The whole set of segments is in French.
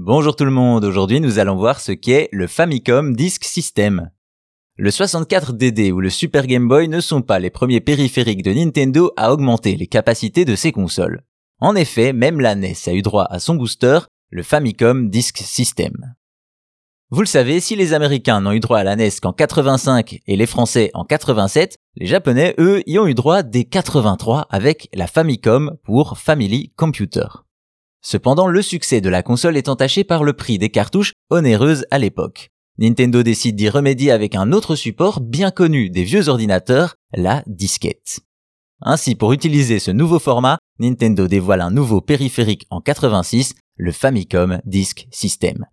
Bonjour tout le monde, aujourd'hui nous allons voir ce qu'est le Famicom Disk System. Le 64DD ou le Super Game Boy ne sont pas les premiers périphériques de Nintendo à augmenter les capacités de ses consoles. En effet, même la NES a eu droit à son booster, le Famicom Disk System. Vous le savez, si les Américains n'ont eu droit à la NES qu'en 85 et les Français en 87, les Japonais, eux, y ont eu droit dès 83 avec la Famicom pour Family Computer. Cependant, le succès de la console est entaché par le prix des cartouches onéreuses à l'époque. Nintendo décide d'y remédier avec un autre support bien connu des vieux ordinateurs, la disquette. Ainsi, pour utiliser ce nouveau format, Nintendo dévoile un nouveau périphérique en 86, le Famicom Disk System.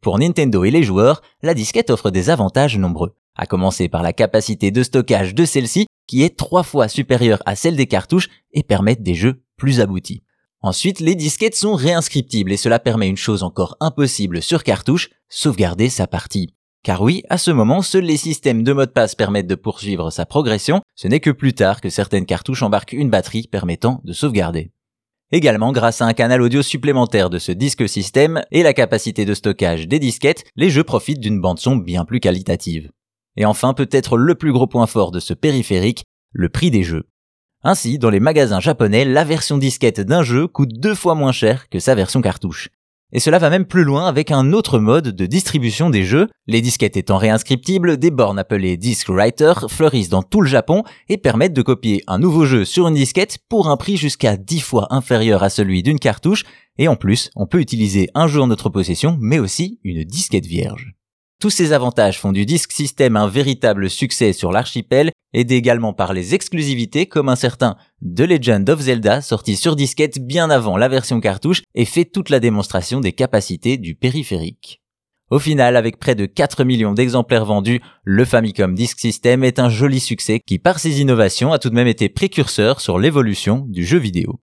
Pour Nintendo et les joueurs, la disquette offre des avantages nombreux, à commencer par la capacité de stockage de celle-ci qui est trois fois supérieure à celle des cartouches et permet des jeux plus aboutis. Ensuite, les disquettes sont réinscriptibles et cela permet une chose encore impossible sur cartouche, sauvegarder sa partie. Car oui, à ce moment, seuls les systèmes de mot de passe permettent de poursuivre sa progression, ce n'est que plus tard que certaines cartouches embarquent une batterie permettant de sauvegarder. Également, grâce à un canal audio supplémentaire de ce disque système et la capacité de stockage des disquettes, les jeux profitent d'une bande son bien plus qualitative. Et enfin, peut-être le plus gros point fort de ce périphérique, le prix des jeux. Ainsi, dans les magasins japonais, la version disquette d'un jeu coûte deux fois moins cher que sa version cartouche. Et cela va même plus loin avec un autre mode de distribution des jeux. Les disquettes étant réinscriptibles, des bornes appelées Disc Writer fleurissent dans tout le Japon et permettent de copier un nouveau jeu sur une disquette pour un prix jusqu'à 10 fois inférieur à celui d'une cartouche. Et en plus, on peut utiliser un jeu en notre possession, mais aussi une disquette vierge. Tous ces avantages font du Disk System un véritable succès sur l'archipel, aidé également par les exclusivités comme un certain The Legend of Zelda sorti sur disquette bien avant la version cartouche et fait toute la démonstration des capacités du périphérique. Au final, avec près de 4 millions d'exemplaires vendus, le Famicom Disk System est un joli succès qui par ses innovations a tout de même été précurseur sur l'évolution du jeu vidéo.